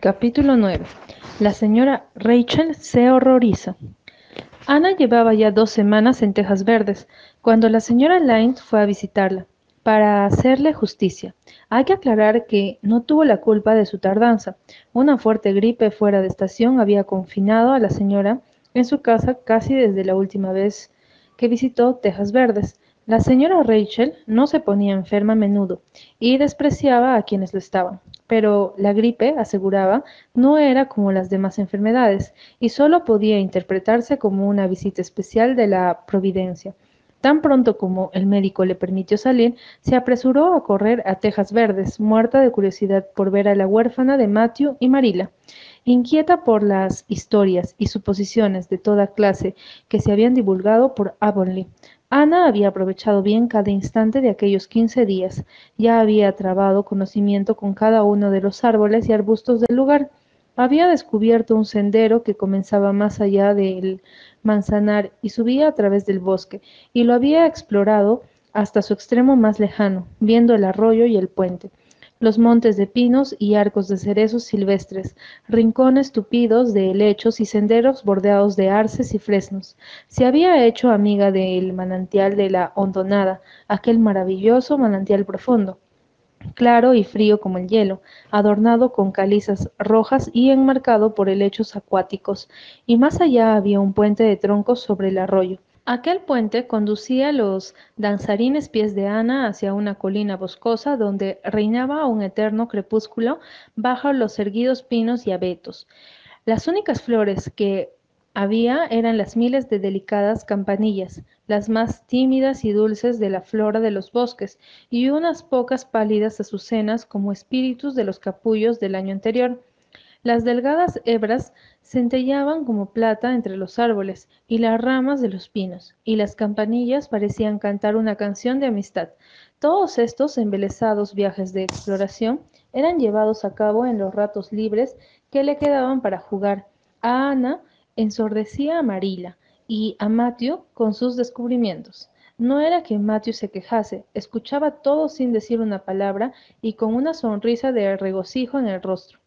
Capítulo 9. La señora Rachel se horroriza. Ana llevaba ya dos semanas en Tejas Verdes, cuando la señora Lyne fue a visitarla. Para hacerle justicia, hay que aclarar que no tuvo la culpa de su tardanza. Una fuerte gripe fuera de estación había confinado a la señora en su casa casi desde la última vez que visitó Tejas Verdes. La señora Rachel no se ponía enferma a menudo y despreciaba a quienes lo estaban pero la gripe, aseguraba, no era como las demás enfermedades y solo podía interpretarse como una visita especial de la providencia. Tan pronto como el médico le permitió salir, se apresuró a correr a Tejas Verdes, muerta de curiosidad por ver a la huérfana de Matthew y Marila. Inquieta por las historias y suposiciones de toda clase que se habían divulgado por Avonlea, Ana había aprovechado bien cada instante de aquellos quince días. Ya había trabado conocimiento con cada uno de los árboles y arbustos del lugar. Había descubierto un sendero que comenzaba más allá del manzanar y subía a través del bosque, y lo había explorado hasta su extremo más lejano, viendo el arroyo y el puente los montes de pinos y arcos de cerezos silvestres, rincones tupidos de helechos y senderos bordeados de arces y fresnos. Se había hecho amiga del manantial de la hondonada, aquel maravilloso manantial profundo, claro y frío como el hielo, adornado con calizas rojas y enmarcado por helechos acuáticos, y más allá había un puente de troncos sobre el arroyo. Aquel puente conducía los danzarines pies de Ana hacia una colina boscosa donde reinaba un eterno crepúsculo bajo los erguidos pinos y abetos. Las únicas flores que había eran las miles de delicadas campanillas, las más tímidas y dulces de la flora de los bosques, y unas pocas pálidas azucenas como espíritus de los capullos del año anterior. Las delgadas hebras centellaban como plata entre los árboles y las ramas de los pinos, y las campanillas parecían cantar una canción de amistad. Todos estos embelesados viajes de exploración eran llevados a cabo en los ratos libres que le quedaban para jugar. A Ana ensordecía a Marila y a Matthew con sus descubrimientos. No era que Matthew se quejase, escuchaba todo sin decir una palabra y con una sonrisa de regocijo en el rostro.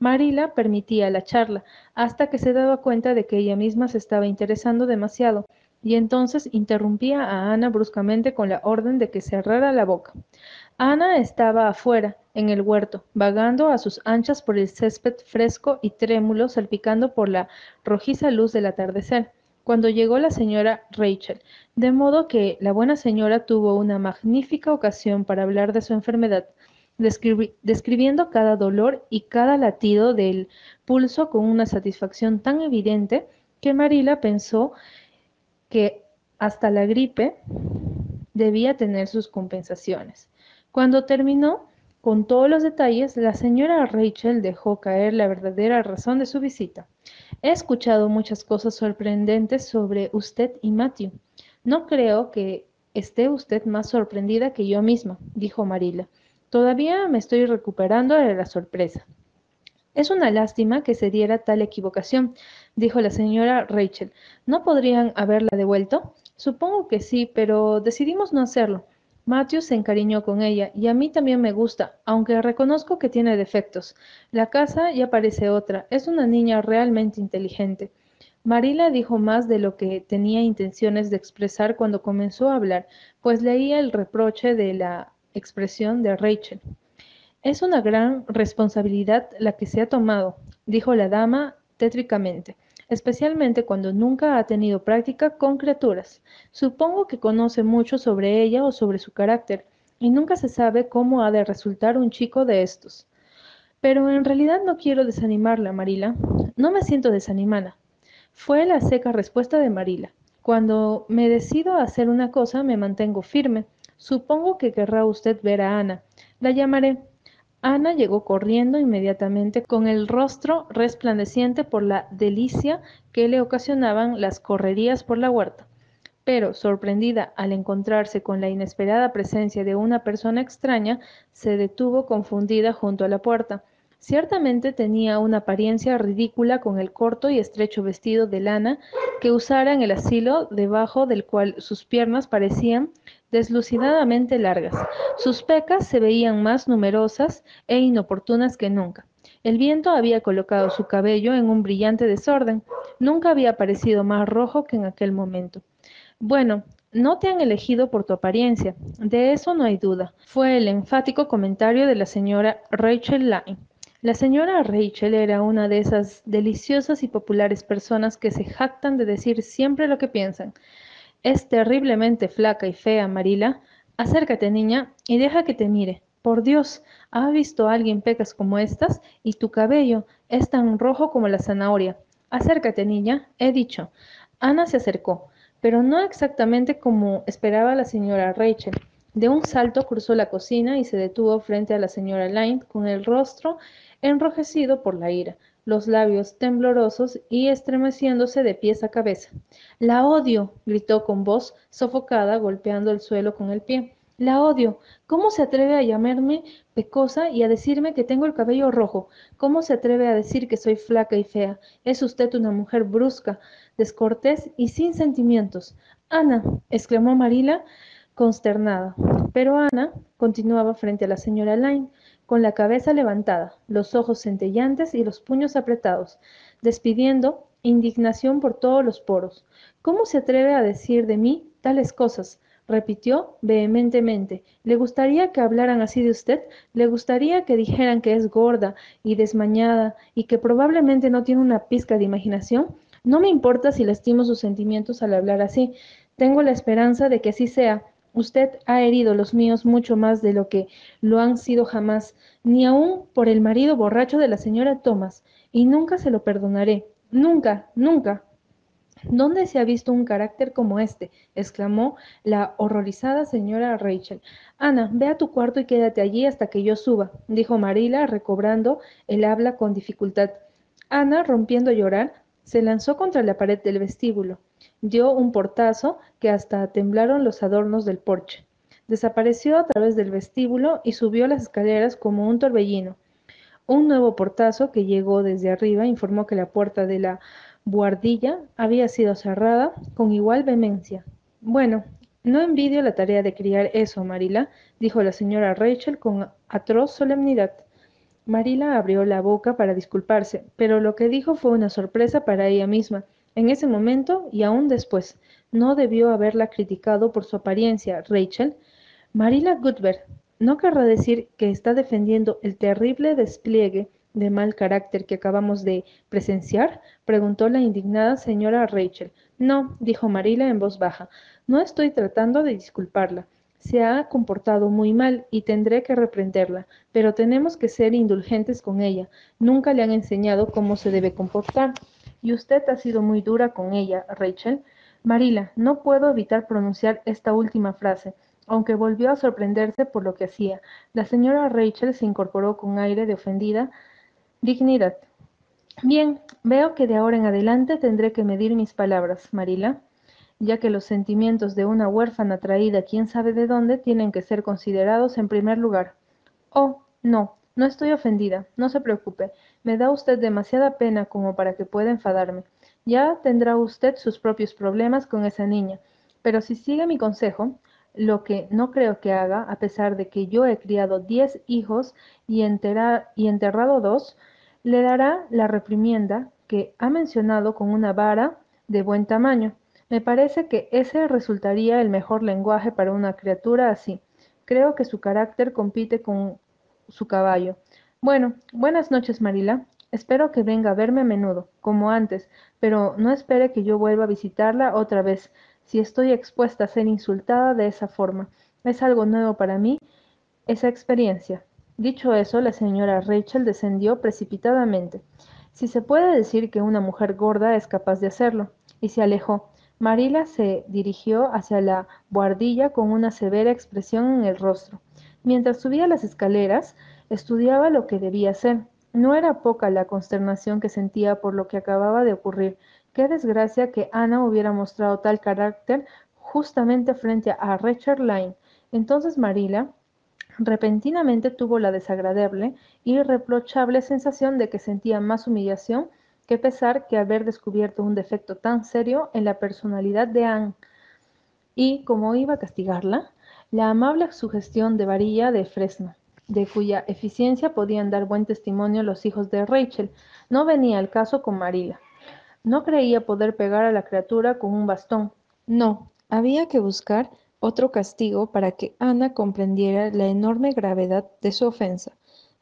Marila permitía la charla, hasta que se daba cuenta de que ella misma se estaba interesando demasiado, y entonces interrumpía a Ana bruscamente con la orden de que cerrara la boca. Ana estaba afuera, en el huerto, vagando a sus anchas por el césped fresco y trémulo, salpicando por la rojiza luz del atardecer, cuando llegó la señora Rachel, de modo que la buena señora tuvo una magnífica ocasión para hablar de su enfermedad, describiendo cada dolor y cada latido del pulso con una satisfacción tan evidente que Marila pensó que hasta la gripe debía tener sus compensaciones. Cuando terminó con todos los detalles, la señora Rachel dejó caer la verdadera razón de su visita. He escuchado muchas cosas sorprendentes sobre usted y Matthew. No creo que esté usted más sorprendida que yo misma, dijo Marila. Todavía me estoy recuperando de la sorpresa. Es una lástima que se diera tal equivocación, dijo la señora Rachel. ¿No podrían haberla devuelto? Supongo que sí, pero decidimos no hacerlo. Matthew se encariñó con ella y a mí también me gusta, aunque reconozco que tiene defectos. La casa ya parece otra. Es una niña realmente inteligente. Marila dijo más de lo que tenía intenciones de expresar cuando comenzó a hablar, pues leía el reproche de la expresión de Rachel. Es una gran responsabilidad la que se ha tomado, dijo la dama tétricamente, especialmente cuando nunca ha tenido práctica con criaturas. Supongo que conoce mucho sobre ella o sobre su carácter, y nunca se sabe cómo ha de resultar un chico de estos. Pero en realidad no quiero desanimarla, Marila. No me siento desanimada. Fue la seca respuesta de Marila. Cuando me decido a hacer una cosa, me mantengo firme. Supongo que querrá usted ver a Ana. La llamaré. Ana llegó corriendo inmediatamente con el rostro resplandeciente por la delicia que le ocasionaban las correrías por la huerta. Pero, sorprendida al encontrarse con la inesperada presencia de una persona extraña, se detuvo confundida junto a la puerta. Ciertamente tenía una apariencia ridícula con el corto y estrecho vestido de lana que usara en el asilo, debajo del cual sus piernas parecían deslucidadamente largas. Sus pecas se veían más numerosas e inoportunas que nunca. El viento había colocado su cabello en un brillante desorden. Nunca había parecido más rojo que en aquel momento. Bueno, no te han elegido por tu apariencia, de eso no hay duda, fue el enfático comentario de la señora Rachel Lyne. La señora Rachel era una de esas deliciosas y populares personas que se jactan de decir siempre lo que piensan. Es terriblemente flaca y fea, Marila. Acércate, niña, y deja que te mire. Por Dios, ¿ha visto a alguien pecas como estas? Y tu cabello es tan rojo como la zanahoria. Acércate, niña, he dicho. Ana se acercó pero no exactamente como esperaba la señora Rachel. De un salto cruzó la cocina y se detuvo frente a la señora Lyne con el rostro enrojecido por la ira, los labios temblorosos y estremeciéndose de pies a cabeza. La odio, gritó con voz sofocada, golpeando el suelo con el pie. La odio. ¿Cómo se atreve a llamarme pecosa y a decirme que tengo el cabello rojo? ¿Cómo se atreve a decir que soy flaca y fea? Es usted una mujer brusca, descortés y sin sentimientos. Ana, exclamó Marila, consternada. Pero Ana continuaba frente a la señora Lyne, con la cabeza levantada, los ojos centellantes y los puños apretados, despidiendo indignación por todos los poros. ¿Cómo se atreve a decir de mí tales cosas? repitió vehementemente. ¿Le gustaría que hablaran así de usted? ¿Le gustaría que dijeran que es gorda y desmañada y que probablemente no tiene una pizca de imaginación? No me importa si lastimo sus sentimientos al hablar así. Tengo la esperanza de que así sea. Usted ha herido los míos mucho más de lo que lo han sido jamás, ni aun por el marido borracho de la señora Thomas, y nunca se lo perdonaré. Nunca, nunca. ¿Dónde se ha visto un carácter como este? exclamó la horrorizada señora Rachel. Ana, ve a tu cuarto y quédate allí hasta que yo suba, dijo Marila, recobrando el habla con dificultad. Ana, rompiendo a llorar, se lanzó contra la pared del vestíbulo, dio un portazo que hasta temblaron los adornos del porche. Desapareció a través del vestíbulo y subió las escaleras como un torbellino. Un nuevo portazo que llegó desde arriba informó que la puerta de la buhardilla había sido cerrada con igual vehemencia. Bueno, no envidio la tarea de criar eso, Marila, dijo la señora Rachel con atroz solemnidad. Marila abrió la boca para disculparse, pero lo que dijo fue una sorpresa para ella misma. En ese momento y aún después, no debió haberla criticado por su apariencia, Rachel. Marila Goodberg, ¿no querrá decir que está defendiendo el terrible despliegue de mal carácter que acabamos de presenciar? preguntó la indignada señora Rachel. No, dijo Marila en voz baja, no estoy tratando de disculparla. Se ha comportado muy mal y tendré que reprenderla, pero tenemos que ser indulgentes con ella. Nunca le han enseñado cómo se debe comportar. Y usted ha sido muy dura con ella, Rachel. Marila, no puedo evitar pronunciar esta última frase, aunque volvió a sorprenderse por lo que hacía. La señora Rachel se incorporó con aire de ofendida Dignidad. Bien, veo que de ahora en adelante tendré que medir mis palabras, Marila, ya que los sentimientos de una huérfana traída quién sabe de dónde tienen que ser considerados en primer lugar. Oh, no, no estoy ofendida, no se preocupe, me da usted demasiada pena como para que pueda enfadarme. Ya tendrá usted sus propios problemas con esa niña, pero si sigue mi consejo, lo que no creo que haga, a pesar de que yo he criado diez hijos y, enterrado dos, le dará la reprimienda que ha mencionado con una vara de buen tamaño. Me parece que ese resultaría el mejor lenguaje para una criatura así. Creo que su carácter compite con su caballo. Bueno, buenas noches, Marila. Espero que venga a verme a menudo, como antes, pero no espere que yo vuelva a visitarla otra vez, si estoy expuesta a ser insultada de esa forma. Es algo nuevo para mí esa experiencia. Dicho eso, la señora Rachel descendió precipitadamente. Si se puede decir que una mujer gorda es capaz de hacerlo, y se alejó. Marila se dirigió hacia la buhardilla con una severa expresión en el rostro. Mientras subía las escaleras, estudiaba lo que debía hacer. No era poca la consternación que sentía por lo que acababa de ocurrir. Qué desgracia que Ana hubiera mostrado tal carácter justamente frente a Richard Lyne. Entonces Marila, Repentinamente tuvo la desagradable y reprochable sensación de que sentía más humillación que pesar que haber descubierto un defecto tan serio en la personalidad de Anne. Y, como iba a castigarla, la amable sugestión de varilla de fresno. de cuya eficiencia podían dar buen testimonio los hijos de Rachel. No venía al caso con Marila. No creía poder pegar a la criatura con un bastón. No, había que buscar otro castigo para que Ana comprendiera la enorme gravedad de su ofensa.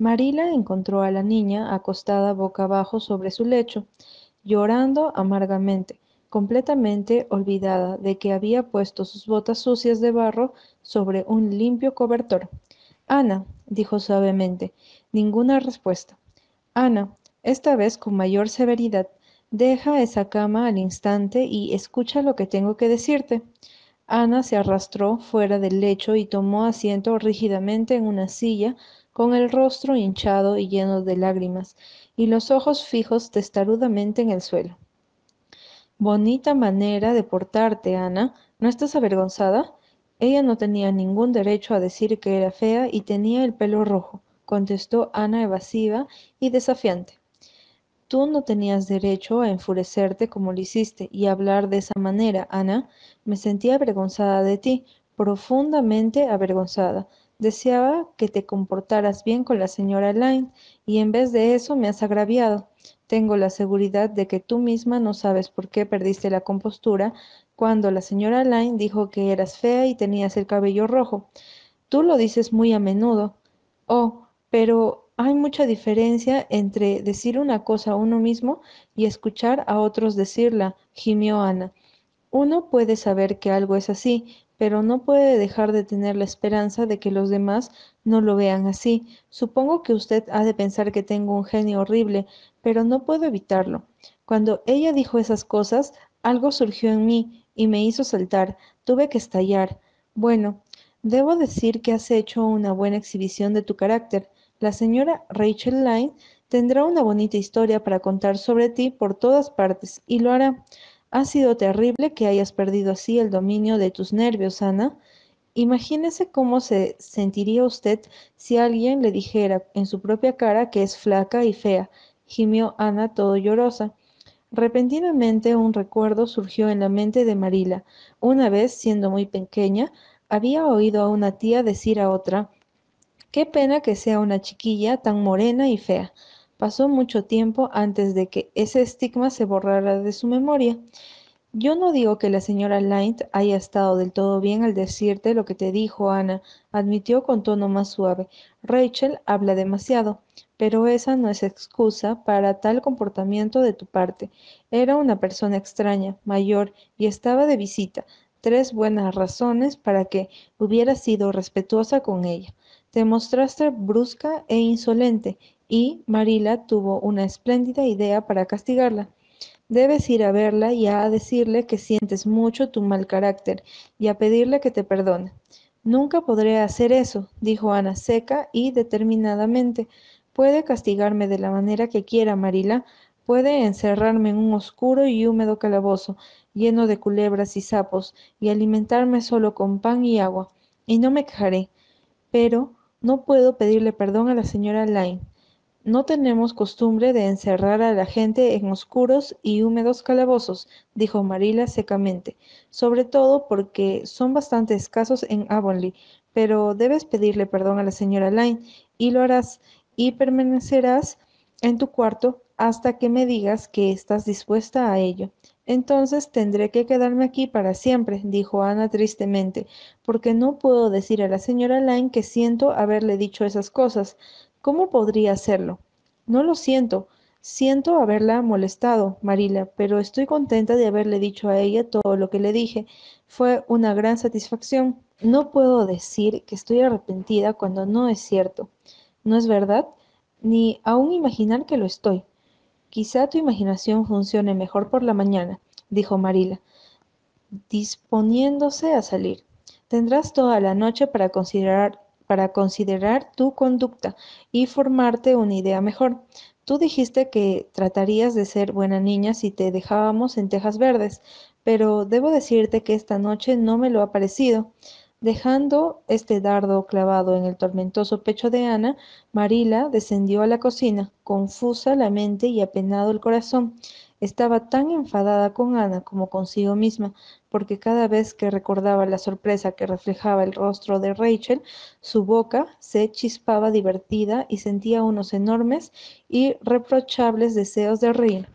Marila encontró a la niña acostada boca abajo sobre su lecho, llorando amargamente, completamente olvidada de que había puesto sus botas sucias de barro sobre un limpio cobertor. Ana, dijo suavemente, ninguna respuesta. Ana, esta vez con mayor severidad, deja esa cama al instante y escucha lo que tengo que decirte. Ana se arrastró fuera del lecho y tomó asiento rígidamente en una silla, con el rostro hinchado y lleno de lágrimas, y los ojos fijos testarudamente en el suelo. Bonita manera de portarte, Ana. ¿No estás avergonzada? Ella no tenía ningún derecho a decir que era fea y tenía el pelo rojo, contestó Ana evasiva y desafiante. Tú no tenías derecho a enfurecerte como lo hiciste y hablar de esa manera, Ana. Me sentía avergonzada de ti, profundamente avergonzada. Deseaba que te comportaras bien con la señora Lyne y en vez de eso me has agraviado. Tengo la seguridad de que tú misma no sabes por qué perdiste la compostura cuando la señora Lyne dijo que eras fea y tenías el cabello rojo. Tú lo dices muy a menudo. Oh, pero hay mucha diferencia entre decir una cosa a uno mismo y escuchar a otros decirla, gimió Ana. Uno puede saber que algo es así, pero no puede dejar de tener la esperanza de que los demás no lo vean así. Supongo que usted ha de pensar que tengo un genio horrible, pero no puedo evitarlo. Cuando ella dijo esas cosas, algo surgió en mí y me hizo saltar. Tuve que estallar. Bueno, debo decir que has hecho una buena exhibición de tu carácter. La señora Rachel Lyne tendrá una bonita historia para contar sobre ti por todas partes, y lo hará. Ha sido terrible que hayas perdido así el dominio de tus nervios, Ana. Imagínese cómo se sentiría usted si alguien le dijera en su propia cara que es flaca y fea, gimió Ana todo llorosa. Repentinamente un recuerdo surgió en la mente de Marila. Una vez, siendo muy pequeña, había oído a una tía decir a otra, Qué pena que sea una chiquilla tan morena y fea. Pasó mucho tiempo antes de que ese estigma se borrara de su memoria. Yo no digo que la señora Lyne haya estado del todo bien al decirte lo que te dijo Ana, admitió con tono más suave. Rachel habla demasiado pero esa no es excusa para tal comportamiento de tu parte. Era una persona extraña, mayor, y estaba de visita. Tres buenas razones para que hubieras sido respetuosa con ella. Te mostraste brusca e insolente, y Marila tuvo una espléndida idea para castigarla. Debes ir a verla y a decirle que sientes mucho tu mal carácter y a pedirle que te perdone. Nunca podré hacer eso, dijo Ana seca y determinadamente. Puede castigarme de la manera que quiera, Marila. Puede encerrarme en un oscuro y húmedo calabozo, lleno de culebras y sapos, y alimentarme solo con pan y agua, y no me quejaré. Pero no puedo pedirle perdón a la señora Lyne. No tenemos costumbre de encerrar a la gente en oscuros y húmedos calabozos, dijo Marila secamente, sobre todo porque son bastante escasos en Avonlea, pero debes pedirle perdón a la señora Lyne, y lo harás, y permanecerás en tu cuarto hasta que me digas que estás dispuesta a ello. Entonces tendré que quedarme aquí para siempre, dijo Ana tristemente, porque no puedo decir a la señora Lyne que siento haberle dicho esas cosas. ¿Cómo podría hacerlo? No lo siento. Siento haberla molestado, Marila, pero estoy contenta de haberle dicho a ella todo lo que le dije. Fue una gran satisfacción. No puedo decir que estoy arrepentida cuando no es cierto. ¿No es verdad? Ni aún imaginar que lo estoy. Quizá tu imaginación funcione mejor por la mañana, dijo Marila, disponiéndose a salir. Tendrás toda la noche para considerar, para considerar tu conducta y formarte una idea mejor. Tú dijiste que tratarías de ser buena niña si te dejábamos en tejas verdes, pero debo decirte que esta noche no me lo ha parecido. Dejando este dardo clavado en el tormentoso pecho de Ana, Marila descendió a la cocina, confusa la mente y apenado el corazón. Estaba tan enfadada con Ana como consigo misma. Porque cada vez que recordaba la sorpresa que reflejaba el rostro de Rachel, su boca se chispaba divertida y sentía unos enormes y reprochables deseos de reír.